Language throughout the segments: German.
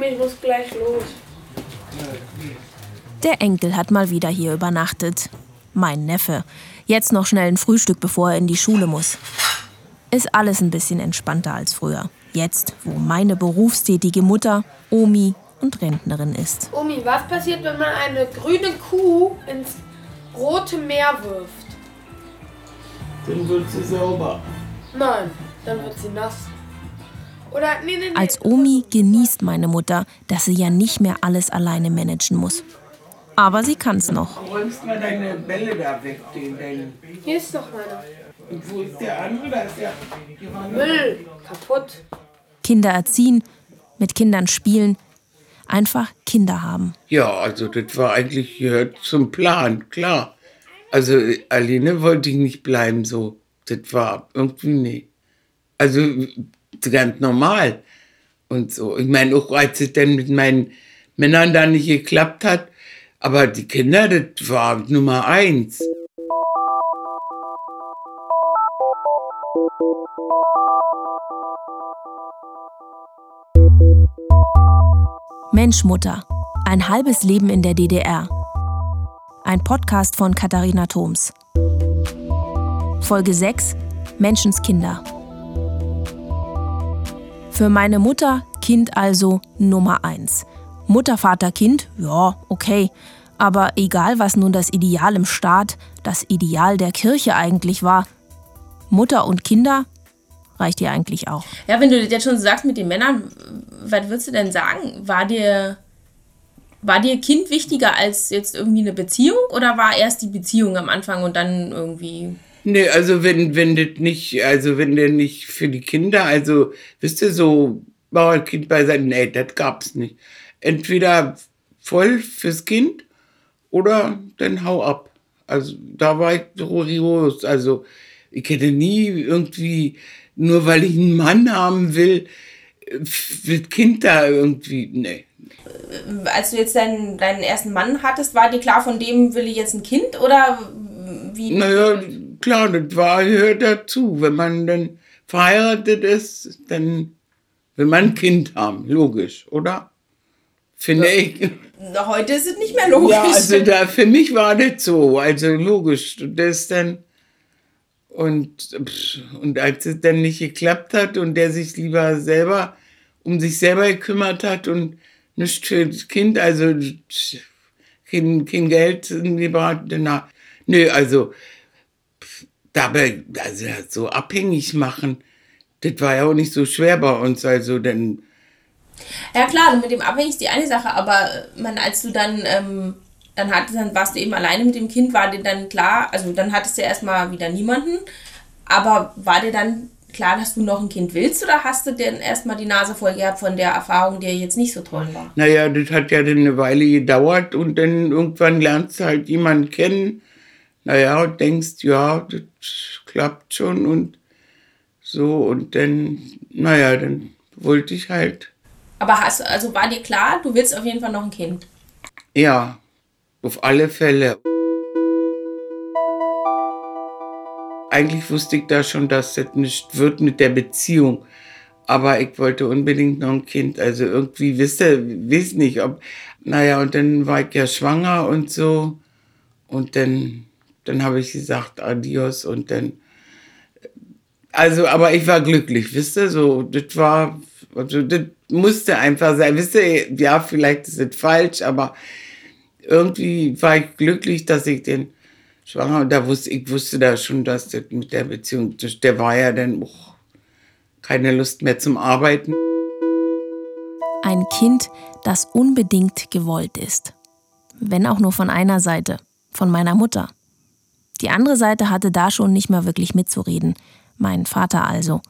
Omi, ich muss gleich los. Der Enkel hat mal wieder hier übernachtet. Mein Neffe. Jetzt noch schnell ein Frühstück, bevor er in die Schule muss. Ist alles ein bisschen entspannter als früher. Jetzt, wo meine berufstätige Mutter Omi und Rentnerin ist. Omi, was passiert, wenn man eine grüne Kuh ins rote Meer wirft? Dann wird sie sauber. Nein, dann wird sie nass. Oder nee, nee, nee. Als Omi genießt meine Mutter, dass sie ja nicht mehr alles alleine managen muss. Aber sie kann's noch. Räumst mal deine Bälle da weg, den, den. Hier ist noch meiner. Und wo ist der andere? Da ist noch- Müll, kaputt. Kinder erziehen, mit Kindern spielen, einfach Kinder haben. Ja, also das war eigentlich gehört zum Plan, klar. Also alleine wollte ich nicht bleiben so. Das war irgendwie nee. Also ganz normal und so. Ich meine, auch als es dann mit meinen Männern da nicht geklappt hat, aber die Kinder, das war Nummer eins. Mensch Mutter. Ein halbes Leben in der DDR. Ein Podcast von Katharina Thoms. Folge 6. Menschenskinder. Für meine Mutter Kind also Nummer 1. Mutter, Vater, Kind, ja, okay. Aber egal, was nun das Ideal im Staat, das Ideal der Kirche eigentlich war, Mutter und Kinder reicht ihr eigentlich auch. Ja, wenn du das jetzt schon sagst mit den Männern, was würdest du denn sagen? War dir, war dir Kind wichtiger als jetzt irgendwie eine Beziehung oder war erst die Beziehung am Anfang und dann irgendwie. Nee, also wenn, wenn das nicht, also wenn der nicht für die Kinder, also, wisst ihr, so Bauernkind bei sein, nee, das gab's nicht. Entweder voll fürs Kind oder dann hau ab. Also da war ich rigoros. Also ich hätte nie irgendwie, nur weil ich einen Mann haben will, mit Kind da irgendwie, nee. Als du jetzt deinen, deinen ersten Mann hattest, war dir klar, von dem will ich jetzt ein Kind oder wie? Naja, klar, das war, gehört dazu. Wenn man dann verheiratet ist, dann will man ein Kind haben, logisch, oder? Finde ich. Na, Heute ist es nicht mehr logisch. Ja, also da, für mich war das so, also logisch. Das dann, und, und als es dann nicht geklappt hat und der sich lieber selber um sich selber gekümmert hat und nicht für das Kind, also kein, kein Geld gebracht, na, nö, also dabei, also so abhängig machen, das war ja auch nicht so schwer bei uns, also denn Ja klar, mit dem abhängig ist die eine Sache, aber man, als du dann, ähm, dann hattest, dann warst du eben alleine mit dem Kind, war dir dann klar, also dann hattest du erstmal wieder niemanden, aber war dir dann klar, dass du noch ein Kind willst oder hast du denn erstmal die Nase voll gehabt von der Erfahrung, die jetzt nicht so toll war? Naja, das hat ja dann eine Weile gedauert und dann irgendwann lernst du halt jemanden kennen. Naja, und denkst, ja, das klappt schon und so. Und dann, naja, dann wollte ich halt, Aber hast, also war dir klar, du willst auf jeden Fall noch ein Kind? ja, auf alle Fälle. Eigentlich wusste ich da schon, dass das nicht wird mit der Beziehung. Aber ich wollte unbedingt noch ein Kind. Also irgendwie, wisst ihr, weiß nicht, ob. Naja, und dann war ich ja schwanger und so. Und dann, dann habe ich gesagt, adios. Und dann. Also, aber ich war glücklich, wisst ihr, so, das war, also, das musste einfach sein. Wisst ihr, ja, vielleicht ist es falsch, aber irgendwie war ich glücklich, dass ich den schwanger, da wusste, ich wusste da schon, dass das mit der Beziehung, der war ja dann auch keine Lust mehr zum Arbeiten. Ein Kind, das unbedingt gewollt ist. Wenn auch nur von einer Seite, von meiner Mutter. Die andere Seite hatte da schon nicht mehr wirklich mitzureden. Mein Vater also.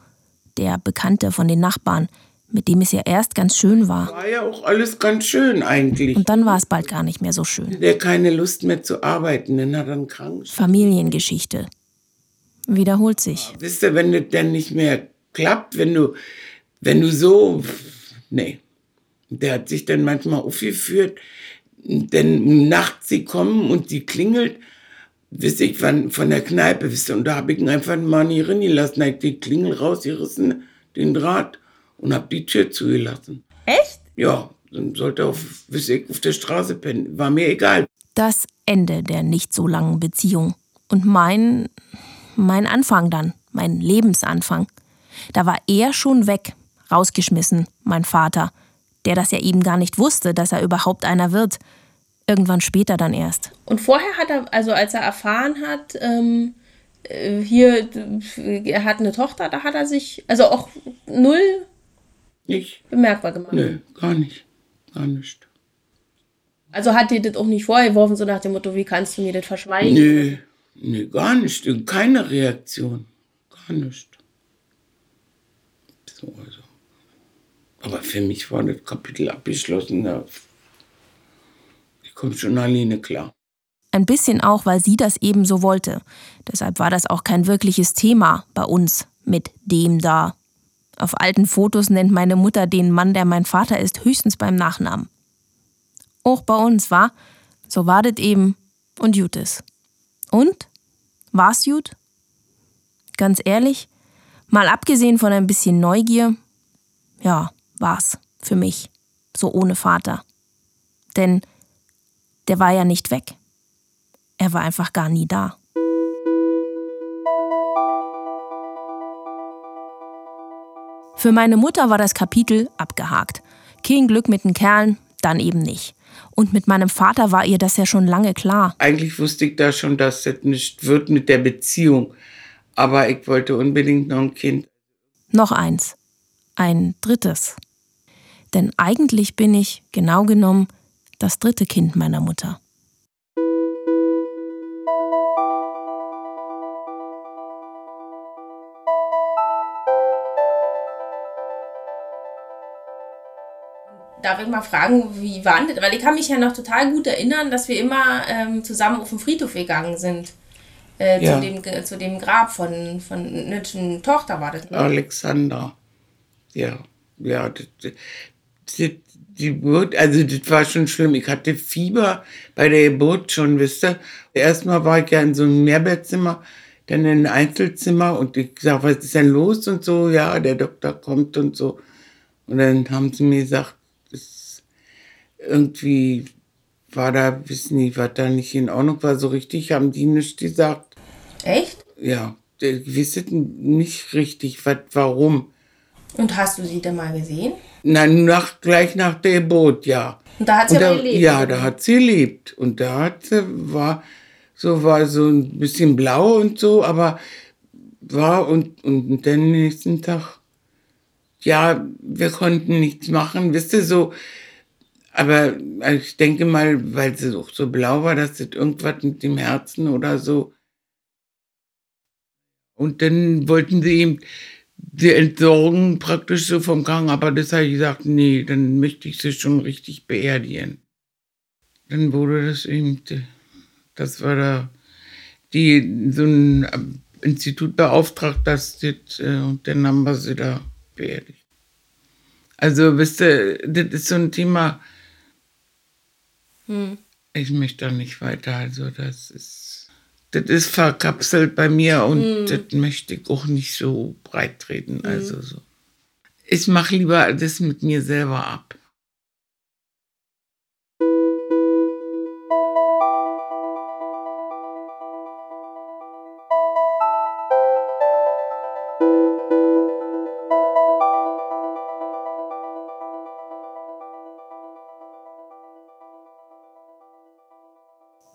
Der Bekannte von den Nachbarn, mit dem es ja erst ganz schön war. War ja auch alles ganz schön eigentlich. Und dann war es bald gar nicht mehr so schön. Der keine Lust mehr zu arbeiten, dann hat er einen Krankenschein. Familiengeschichte. Wiederholt sich. Wisst ihr, wenn das dann nicht mehr klappt, wenn du, wenn du so, nee. Der hat sich dann manchmal aufgeführt, denn nachts sie kommen und die klingelt, wisst ich, wann, von der Kneipe, wisst ihr, und da habe ich ihn einfach mal nie reingelassen, hab die Klingel rausgerissen, den Draht, und hab die Tür zugelassen. Echt? Ja, Dann sollte auf, auf der Straße pennen. War mir egal. Das Ende der nicht so langen Beziehung. Und mein, mein Anfang dann, mein Lebensanfang. Da war er schon weg, rausgeschmissen, mein Vater, der das ja eben gar nicht wusste, dass er überhaupt einer wird. Irgendwann später dann erst. Und vorher hat er, also als er erfahren hat, ähm, äh, hier, er hat eine Tochter, da hat er sich, also auch null nicht bemerkbar gemacht. Nö, gar nicht. Gar nicht. Also hat dir das auch nicht vorgeworfen, so nach dem Motto, wie kannst du mir das verschweigen? Nö, nee, gar nicht. Keine Reaktion. Gar nicht. So, also. Aber für mich war das Kapitel abgeschlossen. Ich komme schon alleine klar. Ein bisschen auch, weil sie das eben so wollte. Deshalb war das auch kein wirkliches Thema bei uns mit dem da. Auf alten Fotos nennt meine Mutter den Mann, der mein Vater ist, höchstens beim Nachnamen. Auch bei uns war, so war das eben und gut ist. Und? War's gut? Ganz ehrlich, mal abgesehen von ein bisschen Neugier, ja, war's für mich, so ohne Vater. Denn der war ja nicht weg. Er war einfach gar nie da. Für meine Mutter war das Kapitel abgehakt. Kein Glück mit den Kerlen, dann eben nicht. Und mit meinem Vater war ihr das ja schon lange klar. Eigentlich wusste ich da schon, dass das nicht wird mit der Beziehung. Aber ich wollte unbedingt noch ein Kind. Noch eins. Ein drittes. Denn eigentlich bin ich, genau genommen, das dritte Kind meiner Mutter. Darf ich mal fragen, wie waren das? Weil ich kann mich ja noch total gut erinnern, dass wir immer ähm, zusammen auf den Friedhof gegangen sind. Äh, ja. zu, dem, zu dem Grab von, von einer Tochter war das. Ne? Alexander. Ja, ja. Das, die, die Geburt, also das war schon schlimm. Ich hatte Fieber bei der Geburt schon, wisst ihr. Erstmal war ich ja in so einem Mehrbettzimmer, dann in ein Einzelzimmer und ich sag, was ist denn los und so, ja, der Doktor kommt und so. Und dann haben sie mir gesagt, irgendwie war da, wissen nicht, was da nicht in Ordnung war, so richtig haben die nicht gesagt. Echt? Ja, die wissen nicht richtig, was, warum. Und hast du sie denn mal gesehen? Nein, nach, gleich nach der Geburt, ja. Und da hat sie und aber gelebt? Ja, da hat sie gelebt. Und da hat sie, war so, war so ein bisschen blau und so, aber war und, und dann nächsten Tag, ja, wir konnten nichts machen, wisst ihr, so, aber ich denke mal, weil sie auch so blau war, dass das irgendwas mit dem Herzen oder so. Und dann wollten sie ihm die entsorgen praktisch so vom Gang, aber das habe ich gesagt, nee, dann möchte ich sie schon richtig beerdigen. Dann wurde das eben, das war da die, so ein Institut beauftragt, dass das, äh, und dann haben wir sie da beerdigt. Also, wisst ihr, das ist so ein Thema, hm. Ich möchte da nicht weiter. Also das ist, das ist verkapselt bei mir und hm. das möchte ich auch nicht so breit treten. Hm. Also so. Ich mache lieber das mit mir selber ab.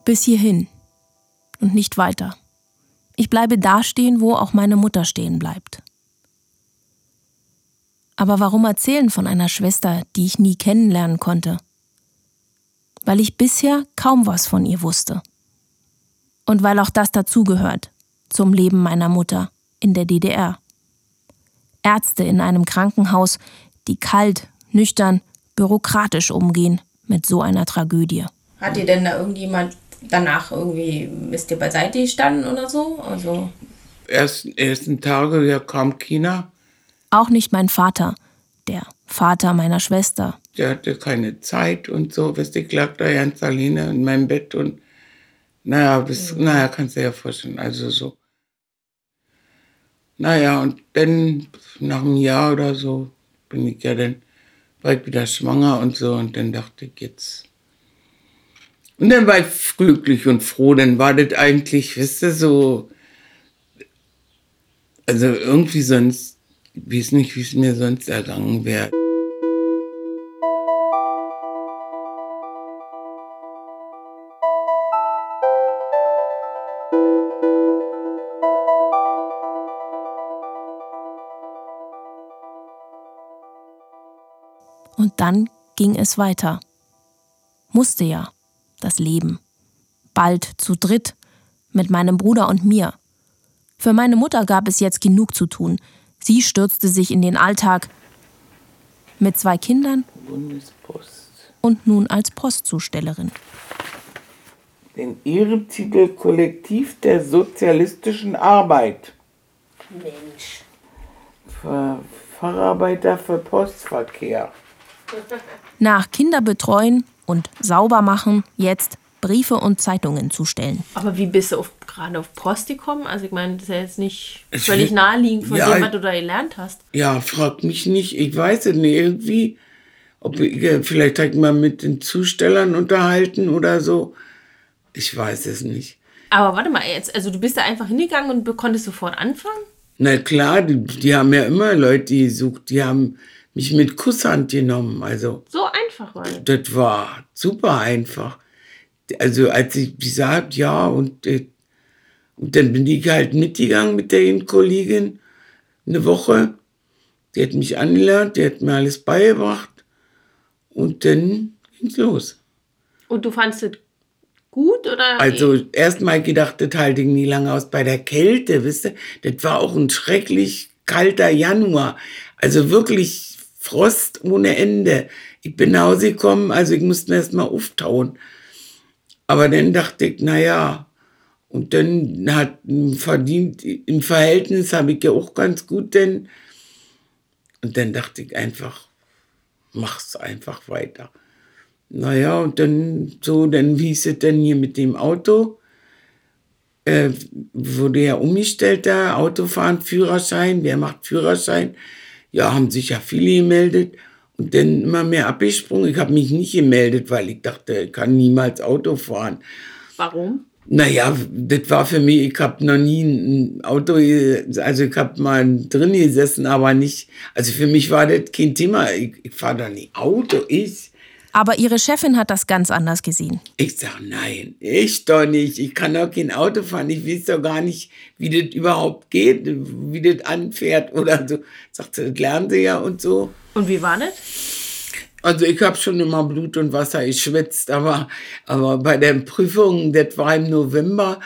Bis hierhin und nicht weiter. Ich bleibe da stehen, wo auch meine Mutter stehen bleibt. Aber warum erzählen von einer Schwester, die ich nie kennenlernen konnte? Weil ich bisher kaum was von ihr wusste. Und weil auch das dazugehört zum Leben meiner Mutter in der DDR. Ärzte in einem Krankenhaus, die kalt, nüchtern, bürokratisch umgehen mit so einer Tragödie. Hat dir denn da irgendjemand danach irgendwie ist ihr beiseite gestanden oder so? Also ersten, ersten Tage ja kam China. Auch nicht mein Vater, der Vater meiner Schwester. Der hatte keine Zeit und so, weißt du, ich lag da ganz alleine in meinem Bett und naja, bis, mhm. naja, kannst du dir ja vorstellen, also so. Naja, und dann nach einem Jahr oder so bin ich ja dann war ich wieder schwanger und so. Und dann dachte ich jetzt. Und dann war ich glücklich und froh. Dann war das eigentlich, wisst ihr, so. Also irgendwie sonst, ich weiß nicht, wie es mir sonst ergangen wäre. Und dann ging es weiter. Musste ja, das Leben. Bald zu dritt, mit meinem Bruder und mir. Für meine Mutter gab es jetzt genug zu tun. Sie stürzte sich in den Alltag mit zwei Kindern Bundespost. und nun als Postzustellerin. Den Ehrentitel Kollektiv der sozialistischen Arbeit. Mensch. Für Facharbeiter für Postverkehr. Nach Kinderbetreuen und Saubermachen jetzt Briefe und Zeitungen zustellen. Aber wie bist du auf, gerade auf Post gekommen? Also ich meine, das ist ja jetzt nicht Ich völlig will- naheliegend von Ja, dem, was du da gelernt hast. Ja, frag mich nicht. Ich weiß es nicht. Irgendwie, ob ich, vielleicht hat ich mal mit den Zustellern unterhalten oder so. Ich weiß es nicht. Aber warte mal, jetzt, also du bist da einfach hingegangen und konntest sofort anfangen? Na klar, die, die haben ja immer Leute gesucht. Die haben mich mit Kusshand genommen. Also, So einfach war das. das war super einfach. Also, als ich gesagt ja, und, äh, und dann bin ich halt mitgegangen mit der Kollegin eine Woche. Die hat mich angelernt, die hat mir alles beigebracht. Und dann ging's los. Und du fandest es gut oder? Also erstmal gedacht, das halte ich nie lange aus bei der Kälte, wisst ihr? Das war auch ein schrecklich kalter Januar. Also wirklich Frost ohne Ende. Ich bin nach Hause gekommen, also ich musste mir erstmal auftauen. Aber dann dachte ich, na ja, und dann hat verdient, im Verhältnis habe ich ja auch ganz gut denn. Und dann dachte ich einfach, mach's einfach weiter. Naja, und dann so, dann wie ist es denn hier mit dem Auto? Äh, wurde ja umgestellt da, Autofahren, Führerschein, wer macht Führerschein? Ja, haben sich ja viele gemeldet und dann immer mehr abgesprungen. Ich habe mich nicht gemeldet, weil ich dachte, ich kann niemals Auto fahren. Warum? Naja, das war für mich, ich habe noch nie ein Auto, also ich habe mal drin gesessen, aber nicht, also für mich war das kein Thema. Ich, ich fahre da nie Auto, ich. Aber ihre Chefin hat das ganz anders gesehen. Ich sag, nein, ich doch nicht. Ich kann doch kein Auto fahren. Ich weiß doch gar nicht, wie das überhaupt geht, wie das anfährt oder so. Sagt sie, das lernen sie ja und so. Und wie war das? Also ich habe schon immer Blut und Wasser geschwitzt, aber, aber bei der Prüfung, das war im November,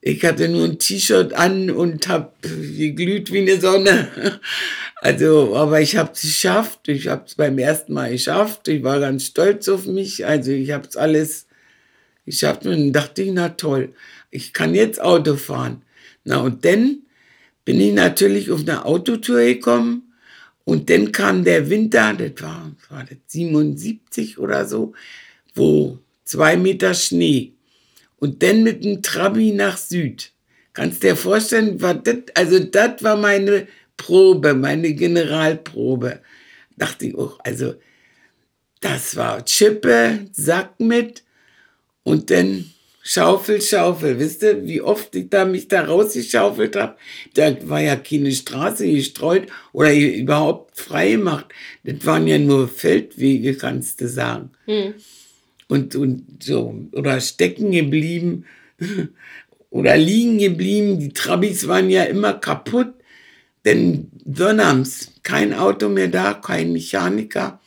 ich hatte nur ein T-Shirt an und habe geglüht wie eine Sonne. Also, aber ich habe es geschafft. Ich habe es beim ersten Mal geschafft. Ich war ganz stolz auf mich. Also ich habe es alles geschafft und dachte ich, na toll, ich kann jetzt Auto fahren. Na und dann bin ich natürlich auf eine Autotour gekommen und dann kam der Winter, das war, war das 77 oder so, wo zwei Meter Schnee. Und dann mit dem Trabi nach Süd. Kannst dir vorstellen, war das, also das war meine Probe, meine Generalprobe. Dachte ich auch, also das war Chippe, Sack mit und dann Schaufel, Schaufel. Wisst ihr, wie oft ich da mich da rausgeschaufelt habe? Da war ja keine Straße gestreut oder überhaupt frei gemacht. Das waren ja nur Feldwege, kannst du sagen. Und, und so, oder stecken geblieben oder liegen geblieben. Die Trabis waren ja immer kaputt. Denn Sonnabends kein Auto mehr da, kein Mechaniker.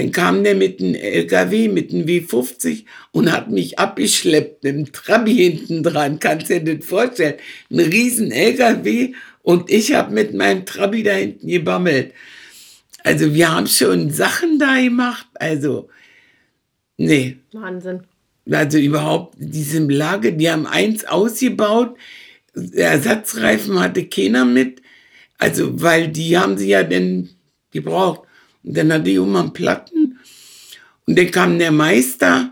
Dann kam der mit einem LKW, mit einem W50 und hat mich abgeschleppt, mit dem Trabi hinten dran. Kannst dir das vorstellen? Ein riesen LKW und ich habe mit meinem Trabi da hinten gebammelt. Also wir haben schon Sachen da gemacht. Also, nee, Wahnsinn. also überhaupt diese Lage, die haben eins ausgebaut, Ersatzreifen hatte keiner mit, also weil die haben sie ja dann gebraucht. Und dann hatte ich immer einen Platten und dann kam der Meister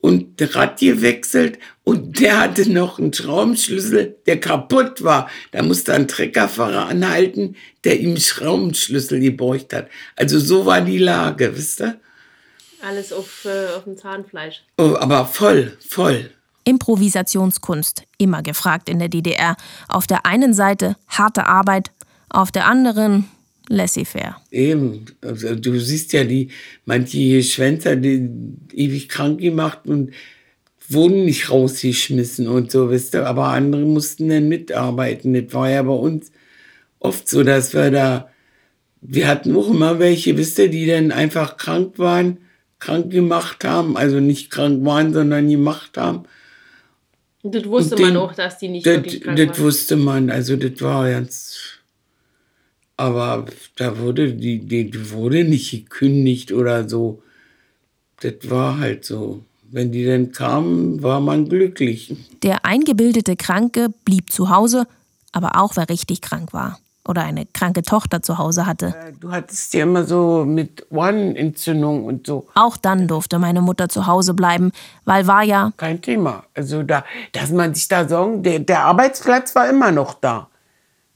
und Rad gewechselt und der hatte noch einen Schraubenschlüssel, der kaputt war. Da musste ein Treckerfahrer anhalten, der ihm Schraubenschlüssel geborgt hat. Also so war die Lage, wisst ihr? Alles auf, äh, auf dem Zahnfleisch. Oh, aber voll, voll. Improvisationskunst, immer gefragt in der DDR. Auf der einen Seite harte Arbeit, auf der anderen laissez-faire. Eben, also du siehst ja die, manche Schwänzer, die ewig krank gemacht und wurden nicht rausgeschmissen und so, wisst ihr, aber andere mussten dann mitarbeiten. Das war ja bei uns oft so, dass wir da, wir hatten auch immer welche, wisst ihr, die dann einfach krank waren, krank gemacht haben, also nicht krank waren, sondern gemacht haben. Das wusste den, man auch, dass die nicht das, wirklich krank Das waren. wusste man, also das war ganz aber da wurde die, die wurde nicht gekündigt oder so. Das war halt so. Wenn die dann kamen, war man glücklich. Der eingebildete Kranke blieb zu Hause, aber auch wer richtig krank war oder eine kranke Tochter zu Hause hatte. Du hattest ja immer so mit Ohrenentzündung und so. Auch dann durfte meine Mutter zu Hause bleiben, weil war ja kein Thema. Also da, dass man sich da sorgen, der, der Arbeitsplatz war immer noch da.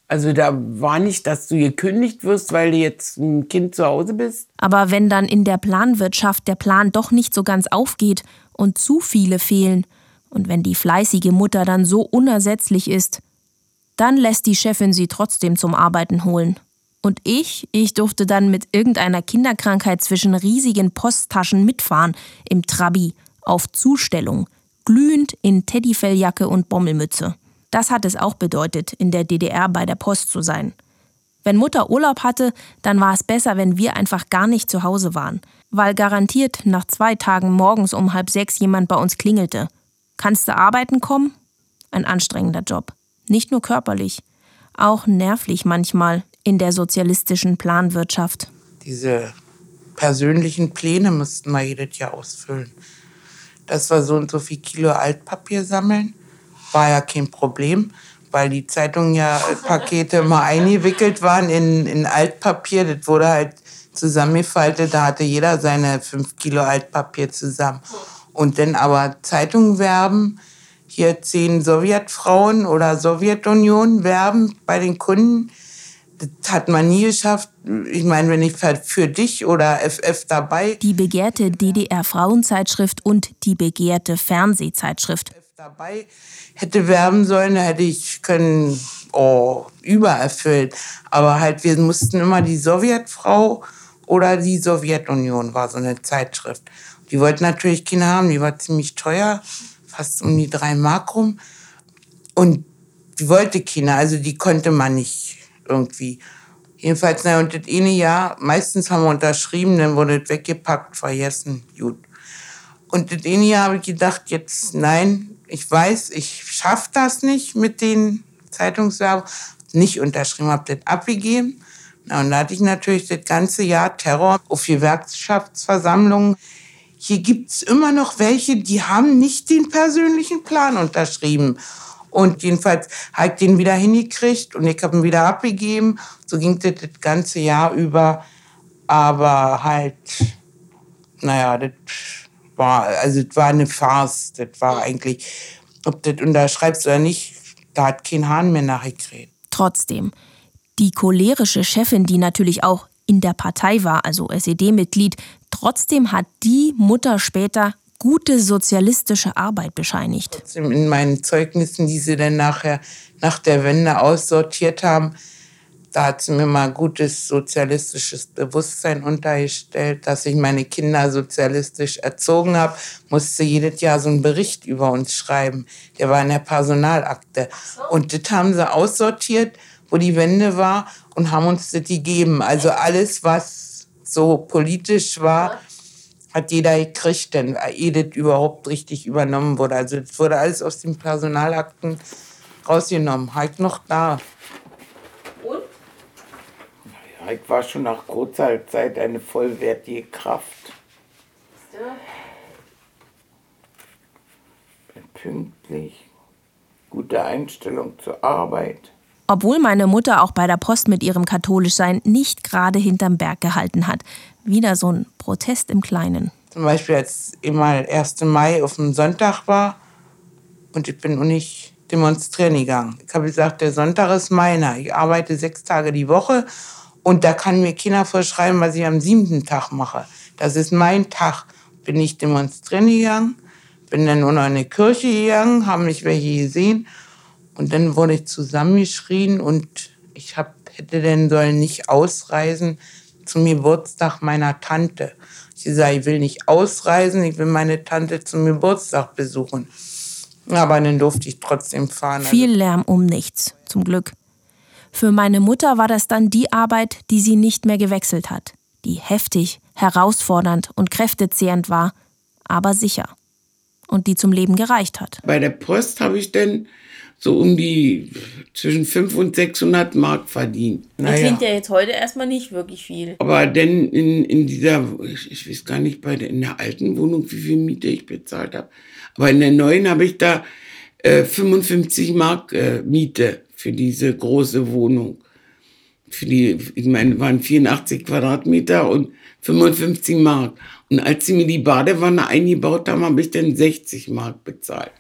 Also da war nicht, dass du gekündigt wirst, weil du jetzt ein Kind zu Hause bist. Aber wenn dann in der Planwirtschaft der Plan doch nicht so ganz aufgeht und zu viele fehlen, und wenn die fleißige Mutter dann so unersetzlich ist, dann lässt die Chefin sie trotzdem zum Arbeiten holen. Und ich, ich durfte dann mit irgendeiner Kinderkrankheit zwischen riesigen Posttaschen mitfahren, im Trabi, auf Zustellung, glühend in Teddyfelljacke und Bommelmütze. Das hat es auch bedeutet, in der DDR bei der Post zu sein. Wenn Mutter Urlaub hatte, dann war es besser, wenn wir einfach gar nicht zu Hause waren, weil garantiert nach zwei Tagen morgens um halb sechs jemand bei uns klingelte. Kannst du arbeiten kommen? Ein anstrengender Job. Nicht nur körperlich, auch nervlich manchmal in der sozialistischen Planwirtschaft. Diese persönlichen Pläne mussten wir jedes Jahr ausfüllen. Dass wir so und so viel Kilo Altpapier sammeln, war ja kein Problem, weil die Zeitungen ja Pakete immer eingewickelt waren in, in Altpapier. Das wurde halt zusammengefaltet, da hatte jeder seine fünf Kilo Altpapier zusammen. Und dann aber Zeitungen werben, hier zehn Sowjetfrauen oder Sowjetunion werben bei den Kunden. Das hat man nie geschafft. Ich meine, wenn ich für dich oder FF dabei. Die begehrte DDR-Frauenzeitschrift und die begehrte Fernsehzeitschrift. Dabei hätte werben sollen, da hätte ich können, oh, übererfüllt. Aber halt, wir mussten immer die Sowjetfrau oder die Sowjetunion war so eine Zeitschrift. Die wollten natürlich keine haben, die war ziemlich teuer, fast um die drei Mark rum. Und die wollte keine, also die konnte man nicht irgendwie. Jedenfalls, na, und das eine Jahr, meistens haben wir unterschrieben, dann wurde es weggepackt, vergessen, gut. Und das eine Jahr habe ich gedacht, jetzt nein, ich weiß, ich schaffe das nicht mit den Zeitungswerbung. Nicht unterschrieben, habe das abgegeben. Und da hatte ich natürlich das ganze Jahr Terror auf Gewerkschaftsversammlungen. Hier gibt es immer noch welche, die haben nicht den persönlichen Plan unterschrieben. Und jedenfalls habe ich den wieder hingekriegt und ich habe ihn wieder abgegeben. So ging das das ganze Jahr über. Aber halt, naja, das war, also das war eine Farce. Das war eigentlich, ob du das unterschreibst oder nicht, da hat kein Hahn mehr nachgekriegt. Trotzdem, die cholerische Chefin, die natürlich auch in der Partei war, also SED-Mitglied, trotzdem hat die Mutter später gute sozialistische Arbeit bescheinigt. Trotzdem in meinen Zeugnissen, die sie dann nachher nach der Wende aussortiert haben, da hat sie mir mal gutes sozialistisches Bewusstsein untergestellt, dass ich meine Kinder sozialistisch erzogen habe, musste jedes Jahr so einen Bericht über uns schreiben. Der war in der Personalakte. Und das haben sie aussortiert, wo die Wende war, und haben uns das gegeben. Also alles, was so politisch war, hat jeder gekriegt, denn jedes überhaupt richtig übernommen wurde. Also das wurde alles aus den Personalakten rausgenommen. Halt noch da. Ich war schon nach kurzer Zeit eine vollwertige Kraft. Bin pünktlich, gute Einstellung zur Arbeit. Obwohl meine Mutter auch bei der Post mit ihrem Katholischsein nicht gerade hinterm Berg gehalten hat. Wieder so ein Protest im Kleinen. Zum Beispiel als immer 1. Mai auf dem Sonntag war und ich bin auch nicht demonstrieren gegangen. Ich habe gesagt, der Sonntag ist meiner. Ich arbeite sechs Tage die Woche und da kann mir keiner vorschreiben, was ich am siebten Tag mache. Das ist mein Tag. Bin ich demonstrieren gegangen, bin dann in die Kirche gegangen, haben mich welche gesehen und dann wurde ich zusammengeschrien und ich hab, hätte dann sollen nicht ausreisen zum Geburtstag meiner Tante. Ich gesagt, ich will nicht ausreisen, ich will meine Tante zum Geburtstag besuchen. Aber dann durfte ich trotzdem fahren. Viel Lärm um nichts, zum Glück. Für meine Mutter war das dann die Arbeit, die sie nicht mehr gewechselt hat, die heftig, herausfordernd und kräftezehrend war, aber sicher. Und die zum Leben gereicht hat. Bei der Post habe ich dann so um die zwischen 500 und 600 Mark verdient. Das klingt ja jetzt heute erstmal nicht wirklich viel. Aber denn in, in dieser, ich, ich weiß gar nicht, bei der, in der alten Wohnung, wie viel Miete ich bezahlt habe. Aber in der neuen habe ich da äh, 55 Mark äh, Miete für diese große Wohnung. Für die, ich meine, waren 84 Quadratmeter und 55 Mark. Und als sie mir die Badewanne eingebaut haben, habe ich dann 60 Mark bezahlt.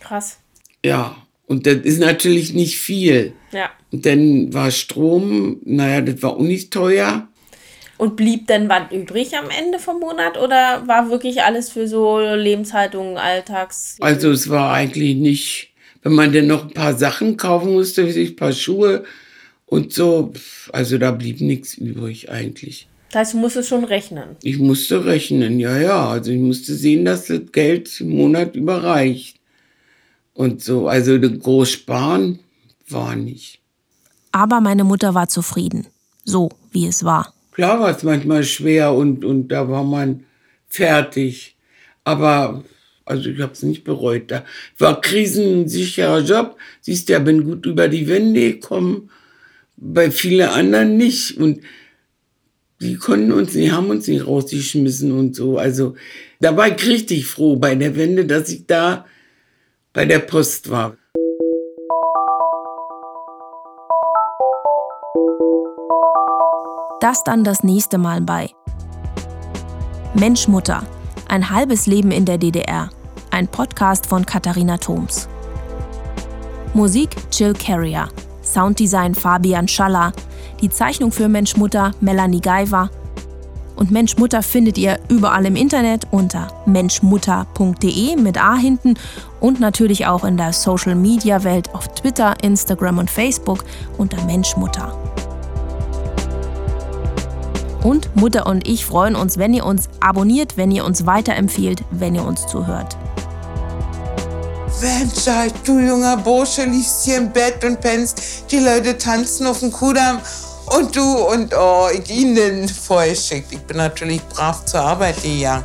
Krass. Ja, und das ist natürlich nicht viel. Ja. Und dann war Strom, naja, das war auch nicht teuer. Und blieb denn was übrig am Ende vom Monat oder war wirklich alles für so Lebenshaltung, Alltags? Also es war eigentlich nicht, wenn man denn noch ein paar Sachen kaufen musste, wie sich ein paar Schuhe und so, also da blieb nichts übrig eigentlich. Das heißt, du musstest schon rechnen. Ich musste rechnen, ja, ja. Also ich musste sehen, dass das Geld im Monat überreicht. Und so, also groß sparen war nicht. Aber meine Mutter war zufrieden. So, wie es war. Klar war es manchmal schwer und, und da war man fertig. Aber also ich habe es nicht bereut. Da war krisensicherer Job. Siehst du, ja, bin gut über die Wände gekommen. Bei vielen anderen nicht. Und die konnten uns, die haben uns nicht rausgeschmissen und so. Also da war ich richtig froh bei der Wende, dass ich da bei der Post war. Das dann das nächste Mal bei Mensch Mutter, ein halbes Leben in der DDR, ein Podcast von Katharina Thoms. Musik Jill Carrier, Sounddesign Fabian Schaller, die Zeichnung für Mensch Mutter Melanie Geiver und Mensch Mutter findet ihr überall im Internet unter menschmutter.de mit A hinten und natürlich auch in der Social Media Welt auf Twitter, Instagram und Facebook unter Menschmutter. Und Mutter und ich freuen uns, wenn ihr uns abonniert, wenn ihr uns weiterempfiehlt, wenn ihr uns zuhört. Mensch, du junger Bursche liegst hier im Bett und pennst. Die Leute tanzen auf dem Kudamm und du und oh, ich ihnen vorgeschickt. Ich bin natürlich brav zur Arbeit gegangen.